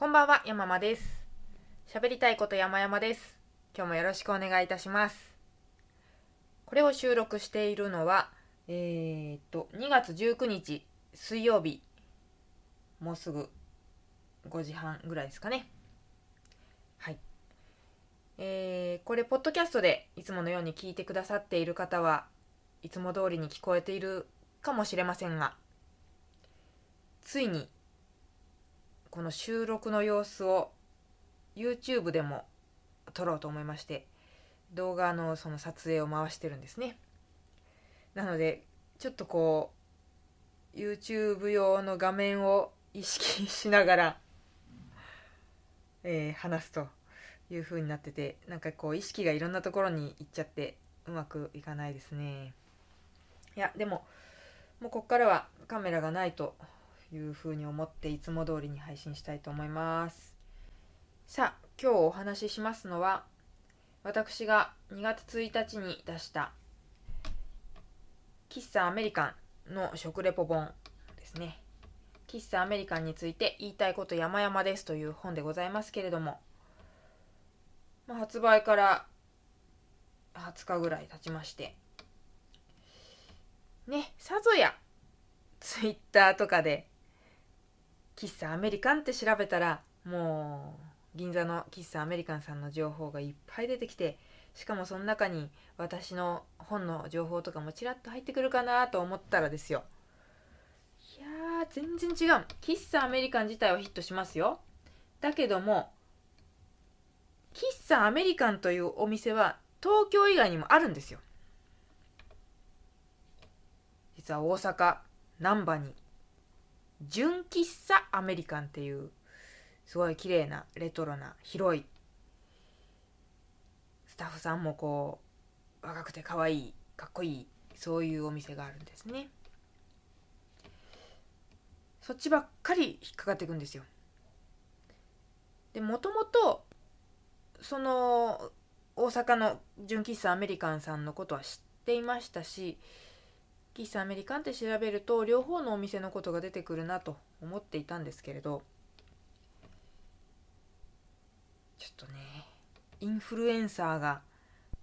こんばんは、山間です。喋りたいこと山々です。今日もよろしくお願いいたします。これを収録しているのは、えー、っと、2月19日水曜日、もうすぐ5時半ぐらいですかね。はい。えー、これ、ポッドキャストでいつものように聞いてくださっている方はいつも通りに聞こえているかもしれませんが、ついにこの収録の様子を YouTube でも撮ろうと思いまして動画のその撮影を回してるんですね。なのでちょっとこう YouTube 用の画面を意識しながら、えー話すという風になっててなんかこう意識がいろんなところに行っちゃってうまくいかないですね。いやでももうこっからはカメラがないというふうに思っていつも通りに配信したいと思います。さあ今日お話ししますのは私が2月1日に出した喫茶アメリカンの食レポ本ですね。喫茶アメリカンについて言いたいこと山々ですという本でございますけれども、まあ、発売から20日ぐらい経ちましてねさぞやツイッターとかで喫茶アメリカンって調べたらもう銀座の喫茶アメリカンさんの情報がいっぱい出てきてしかもその中に私の本の情報とかもちらっと入ってくるかなと思ったらですよ。いや全然違う。喫茶アメリカン自体はヒットしますよ。だけども喫茶アメリカンというお店は東京以外にもあるんですよ。実は大阪難波に。純喫茶アメリカンっていうすごい綺麗なレトロな広いスタッフさんもこう若くて可愛いかっこいいそういうお店があるんですね。そっちばっかり引っかかっていくんですよ。でもともとその大阪の純喫茶アメリカンさんのことは知っていましたし喫茶アメリカンって調べると両方のお店のことが出てくるなと思っていたんですけれどちょっとねインフルエンサーが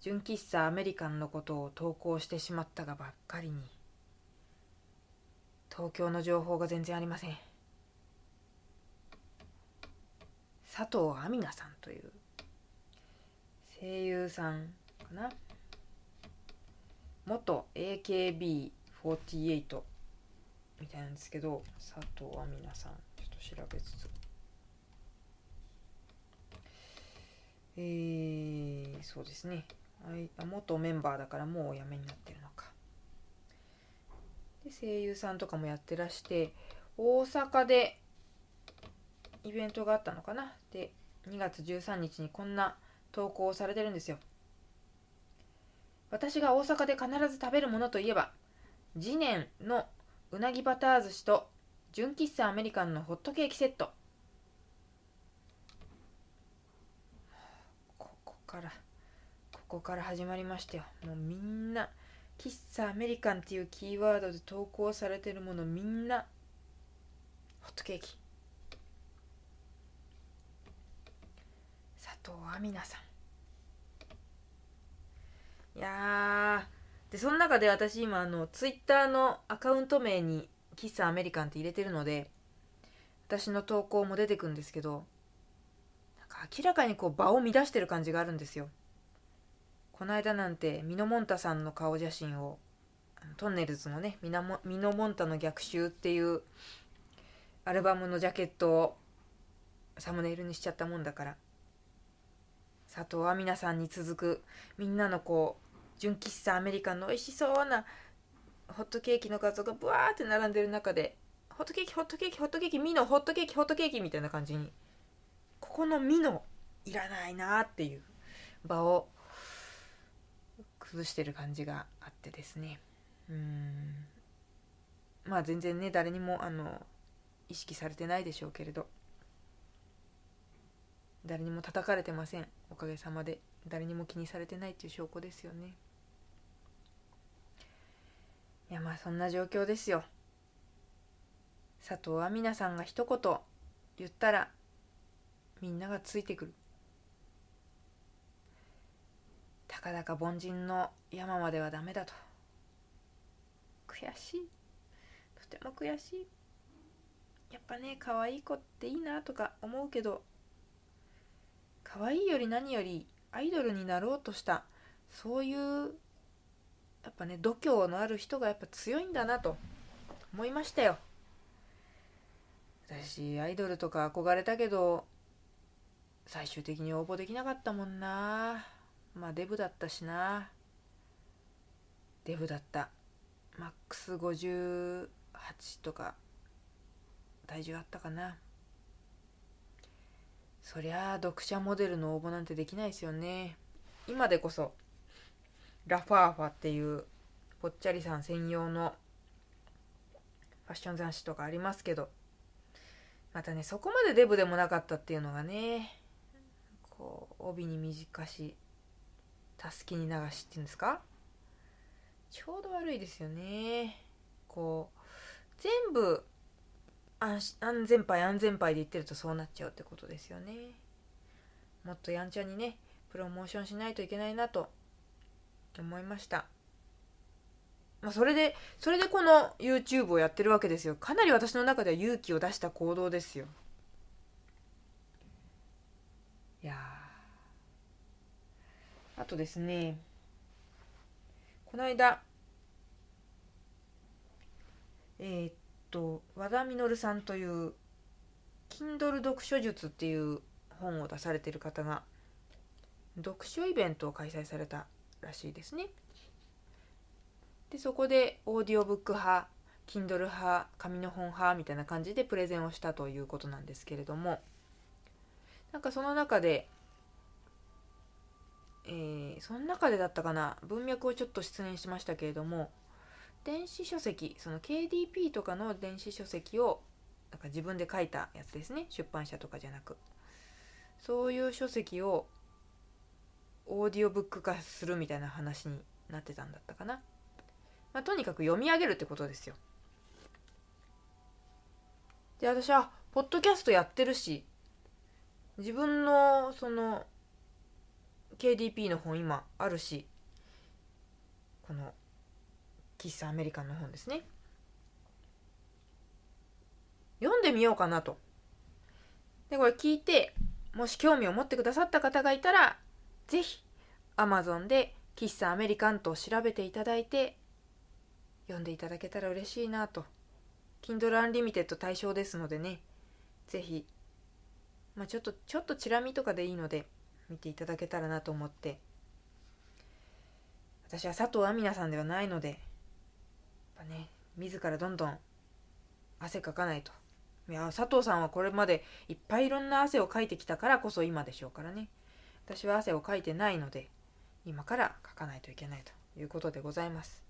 純喫茶アメリカンのことを投稿してしまったがばっかりに東京の情報が全然ありません。佐藤亜美奈さんという声優さんかな？元 AKB48 みたいなんですけど佐藤亜美奈さんちょっと調べつつ。えー、そうですね。あ元メンバーだからもうお辞めになってるのか。で声優さんとかもやってらして大阪でイベントがあったのかな。で2月13日にこんな投稿をされてるんですよ。私が大阪で必ず食べるものといえば次年のうなぎバター寿司と純喫茶アメリカンのホットケーキセット。ここからここから始まりましたよ。もうみんな喫茶アメリカンっていうキーワードで投稿されてるものみんなホットケーキ。佐藤亜美奈さん。いやー。でその中で私今あのツイッターのアカウント名に喫茶アメリカンって入れてるので私の投稿も出てくるんですけどなんか明らかにこう場を乱してる感じがあるんですよ。この間なんてミノモンタさんの顔写真をトンネルズのねミナモミノモンタの逆襲っていうアルバムのジャケットをサムネイルにしちゃったもんだから佐藤亜美奈さんに続くみんなのこう純喫茶アメリカンの美味しそうなホットケーキの画像がブワーって並んでる中でホットケーキホットケーキホットケーキミノホットケーキホットケーキみたいな感じにここのミノいらないなっていう場を崩してる感じがあってですね。うん。まあ全然ね誰にもあの意識されてないでしょうけれど。誰にも叩かれてません。おかげさまで。誰にも気にされてないっていう証拠ですよね。いやまあそんな状況ですよ。佐藤亜美奈さんが一言言ったらみんながついてくる。たかだか凡人の山まではダメだと。悔しい。とても悔しい。やっぱね可愛い子っていいなとか思うけど可愛いより何よりアイドルになろうとしたそういうやっぱね度胸のある人がやっぱ強いんだなと思いましたよ。私アイドルとか憧れたけど最終的に応募できなかったもんな。まあデブだったしな。デブだった。マックス58とか体重あったかな。そりゃあ読者モデルの応募なんてできないですよね。今でこそ。ラファーファっていうぽっちゃりさん専用のファッション雑誌とかありますけどまたねそこまでデブでもなかったっていうのがねこう帯に短したすきに長しっていうんですか？ちょうど悪いですよね。こう全部安安全牌安全牌で言ってるとそうなっちゃうってことですよね。もっとやんちゃにねプロモーションしないといけないなと思いました。まあ、それでそれでこの YouTube をやってるわけですよ。かなり私の中では勇気を出した行動ですよ。いやあとですね。この間えー、っと和田稔さんという Kindle 読書術っていう本を出されている方が読書イベントを開催されたらしいですね。でそこでオーディオブック派 Kindle 派紙の本派みたいな感じでプレゼンをしたということなんですけれどもなんかその中でえー、その中でだったかな文脈をちょっと失念しましたけれども電子書籍その KDP とかの電子書籍をなんか自分で書いたやつですね出版社とかじゃなくそういう書籍をオーディオブック化するみたいな話になってたんだったかな、まあ、とにかく読み上げるってことですよ。で私はポッドキャストやってるし自分のその KDP の本今あるしこの喫茶アメリカンの本ですね。読んでみようかなと。でこれ聞いてもし興味を持ってくださった方がいたら是非 Amazon で喫茶アメリカンと調べていただいて読んでいただけたら嬉しいなと。Kindle Unlimited 対象ですのでね。是非まあちょっとちょっとチラ見とかでいいので見ていただけたらなと思って。私は佐藤亜美奈さんではないのでやっぱね自らどんどん汗かかないと。いや佐藤さんはこれまでいっぱいいろんな汗をかいてきたからこそ今でしょうからね。私は汗をかいてないので今からかかないといけないということでございます。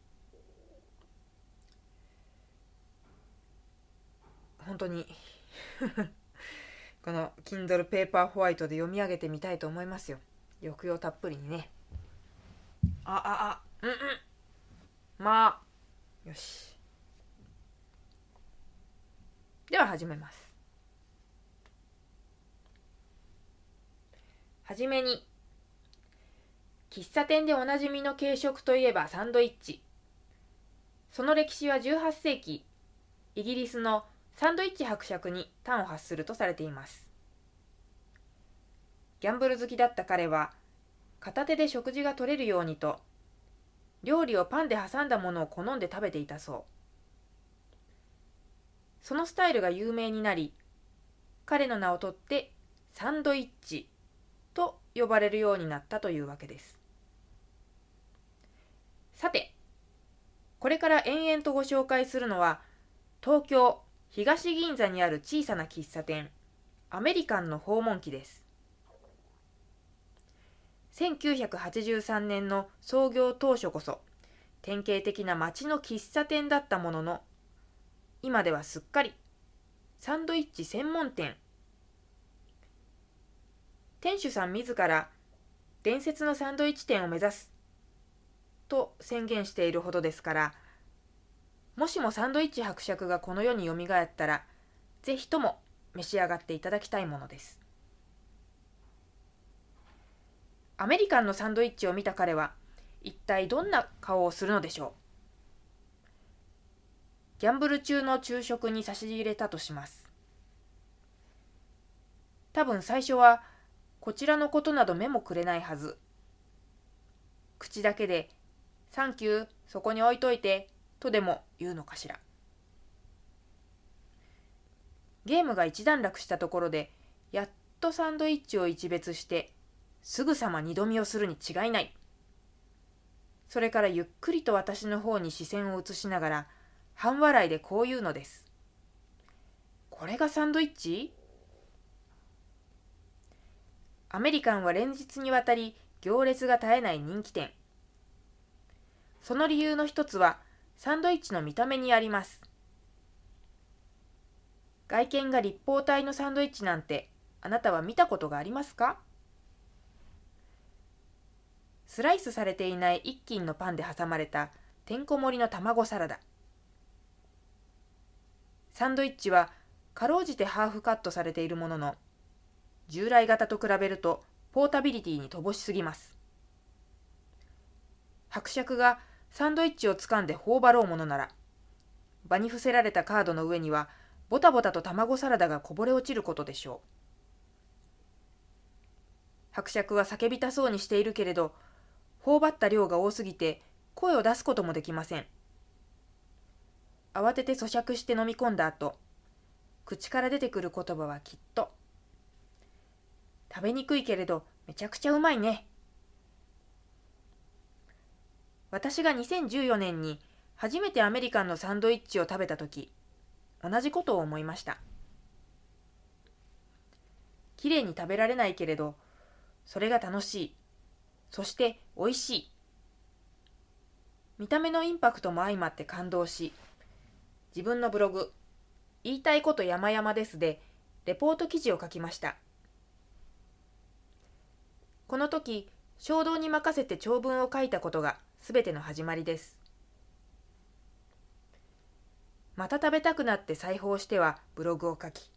本当に この Kindle ペーパーホワイトで読み上げてみたいと思いますよ。抑揚たっぷりにね。あああうんうん。まあ。よし。では始めます。はじめに喫茶店でおなじみの軽食といえばサンドイッチ。その歴史は18世紀イギリスのサンドイッチ伯爵に端を発するとされています。ギャンブル好きだった彼は片手で食事が取れるようにと料理をパンで挟んだものを好んで食べていたそう。そのスタイルが有名になり彼の名を取ってサンドイッチ。と呼ばれるようになったというわけです。さてこれから延々とご紹介するのは東京東銀座にある小さな喫茶店アメリカンの訪問記です。1983年の創業当初こそ典型的な街の喫茶店だったものの今ではすっかりサンドイッチ専門店店主さん自ら伝説のサンドイッチ店を目指すと宣言しているほどですからもしもサンドイッチ伯爵がこの世によみがえったら、ぜひとも召し上がっていただきたいものです。アメリカンのサンドイッチを見た彼は一体どんな顔をするのでしょう？ギャンブル中の昼食に差し入れたとします多分最初はこちらのことなど目もくれないはず。口だけで「サンキューそこに置いといて」とでも言うのかしら。ゲームが一段落したところでやっとサンドイッチを一別してすぐさま二度見をするに違いない。それからゆっくりと私の方に視線を移しながら半笑いでこう言うのです。これがサンドイッチ？アメリカンは連日にわたり行列が絶えない人気店。その理由の一つはサンドイッチの見た目にあります。外見が立方体のサンドイッチなんてあなたは見たことがありますか？スライスされていない一斤のパンで挟まれたてんこ盛りの卵サラダ。サンドイッチはかろうじてハーフカットされているものの従来型と比べるとポータビリティに乏しすぎます。伯爵がサンドイッチを掴んで頬張ろうものなら場に伏せられたカードの上にはボタボタと卵サラダがこぼれ落ちることでしょう。伯爵は叫びたそうにしているけれど頬張った量が多すぎて声を出すこともできません。慌てて咀嚼して飲み込んだ後口から出てくる言葉はきっと食べにくいけれどめちゃくちゃうまいね。私が2014年に初めてアメリカンのサンドイッチを食べた時同じことを思いました。きれいに食べられないけれどそれが楽しい。そして美味しい。見た目のインパクトも相まって感動し自分のブログ「言いたいこと山々です」でレポート記事を書きました。この時衝動に任せて長文を書いたことがすべての始まりです。また食べたくなって裁縫してはブログを書き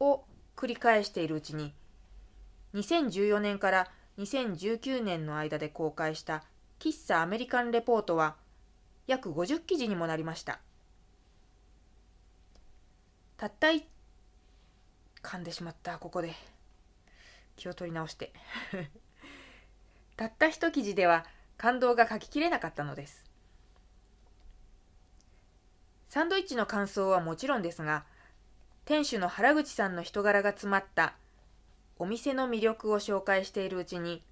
を繰り返しているうちに2014年から2019年の間で公開した喫茶アメリカンレポートは約50記事にもなりました。たったい噛んでしまったここで。気を取り直して。たった一記事では感動が書ききれなかったのです。サンドイッチの感想はもちろんですが店主の原口さんの人柄が詰まったお店の魅力を紹介しているうちに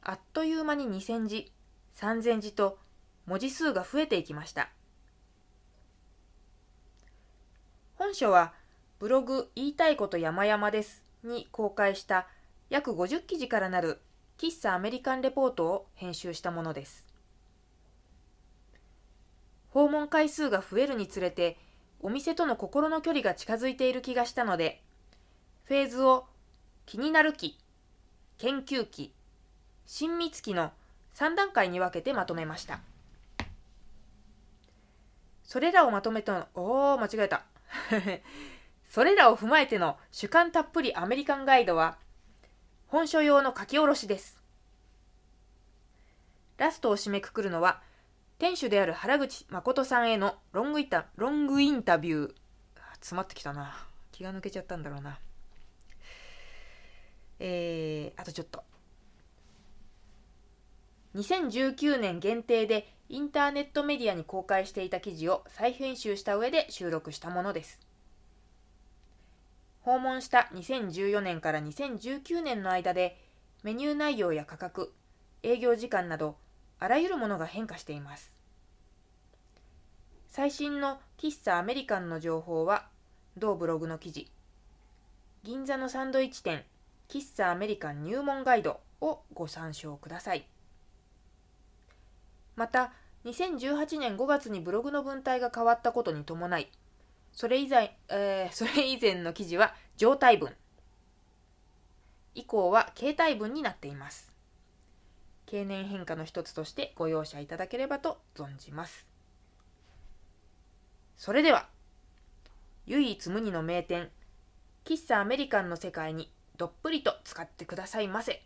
あっという間に2000字3000字と文字数が増えていきました。本書はブログ言いたいこと山々ですに公開した約50記事からなる喫茶アメリカンレポートを編集したものです。訪問回数が増えるにつれてお店との心の距離が近づいている気がしたのでフェーズを気になる期研究期親密期の3段階に分けてまとめました。それらをまとめたおお間違えた。それらを踏まえての主観たっぷりアメリカンガイドは本書用の書き下ろしです。ラストを締めくくるのは、店主である原口誠さんへのロングイタロングインタビュー。詰まってきたな。気が抜けちゃったんだろうな。えー、あとちょっと。2019年限定でインターネットメディアに公開していた記事を再編集した上で収録したものです。訪問した2014年から2019年の間でメニュー内容や価格、営業時間などあらゆるものが変化しています。最新の喫茶アメリカンの情報は同ブログの記事銀座のサンドイッチ店喫茶アメリカン入門ガイドをご参照ください。また2018年5月にブログの文体が変わったことに伴いそれ以前、えー、それ以前の記事は状態文。以降は形態文になっています。経年変化の一つとしてご容赦いただければと存じます。それでは、唯一無二の名店、喫茶アメリカンの世界にどっぷりと使ってくださいませ。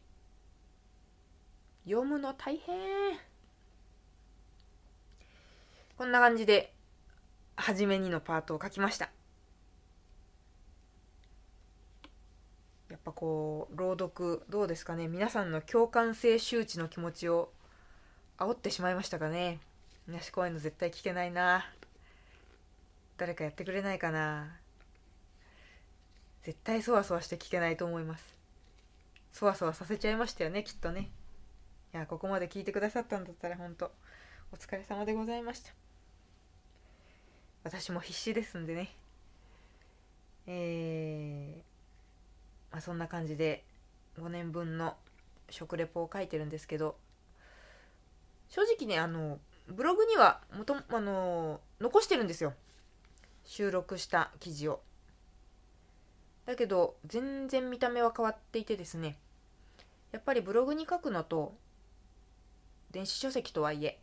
読むの大変こんな感じで初めにのパートを書きました。やっぱこう朗読どうですかね。皆さんの共感性周知の気持ちを煽ってしまいましたかね。みなしこういうの絶対聞けないな。誰かやってくれないかな。絶対そわそわして聞けないと思います。そわそわさせちゃいましたよねきっとね。いやここまで聞いてくださったんだったら本当お疲れ様でございました。私も必死ですんでね。えー、まあ、そんな感じで5年分の食レポを書いてるんですけど正直ねあのブログにはもとあの残してるんですよ。収録した記事を。だけど全然見た目は変わっていてですねやっぱりブログに書くのと電子書籍とはいえ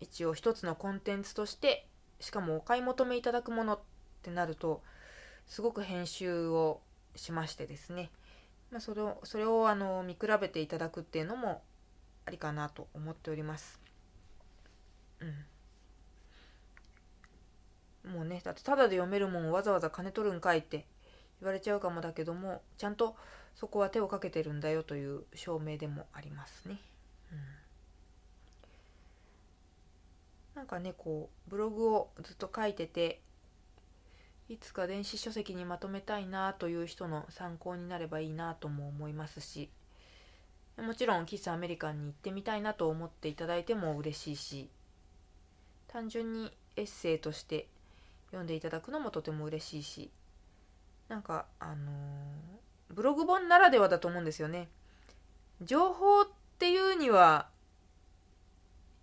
一応一つのコンテンツとしてしかもお買い求めいただくものってなるとすごく編集をしましてですね、まあ、それをそれをあの見比べていただくっていうのもありかなと思っております。うん、もうねだってただで読めるもんわざわざ金取るんかいって言われちゃうかもだけどもちゃんとそこは手をかけてるんだよという証明でもありますね。うんなんかねこうブログをずっと書いてていつか電子書籍にまとめたいなという人の参考になればいいなとも思いますしもちろん喫茶アメリカンに行ってみたいなと思っていただいても嬉しいし単純にエッセイとして読んでいただくのもとても嬉しいしなんかあのー、ブログ本ならではだと思うんですよね。情報っていうには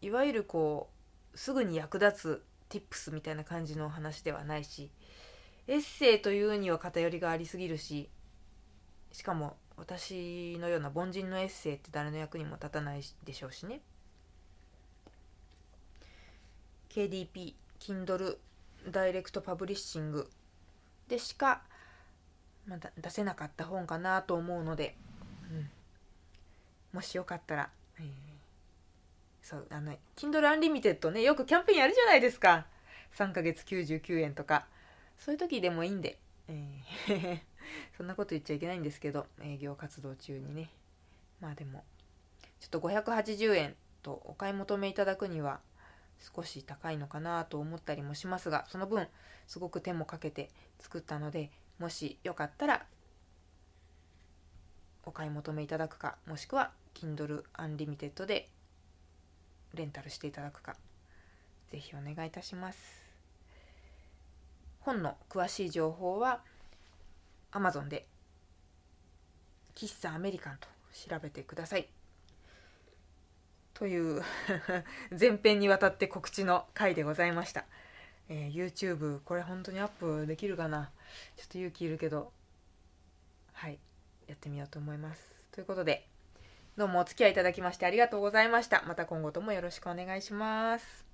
いわゆるこうすぐに役立つ tips みたいな感じの話ではないしエッセイというには偏りがありすぎるししかも私のような凡人のエッセイって誰の役にも立たないでしょうしね。KDP Kindle ダイレクトパブリッシングでしか、まだ出せなかった本かなと思うので、うん、もしよかったら、えーそうあの Kindle Unlimited ねよくキャンペーンやるじゃないですか。3ヶ月99円とか。そういう時でもいいんで、えー そんなこと言っちゃいけないんですけど営業活動中にね。まあでもちょっと580円とお買い求めいただくには少し高いのかなと思ったりもしますがその分すごく手もかけて作ったのでもしよかったらお買い求めいただくかもしくは Kindle Unlimited でレンタルしていただくか。ぜひお願いいたします。本の詳しい情報は Amazon で喫茶アメリカンと調べてください。という 前編にわたって告知の回でございました、えー、YouTube これ本当にアップできるかな？ちょっと勇気いるけど。はいやってみようと思います。ということでどうもお付き合いいただきましてありがとうございました。また今後ともよろしくお願いします。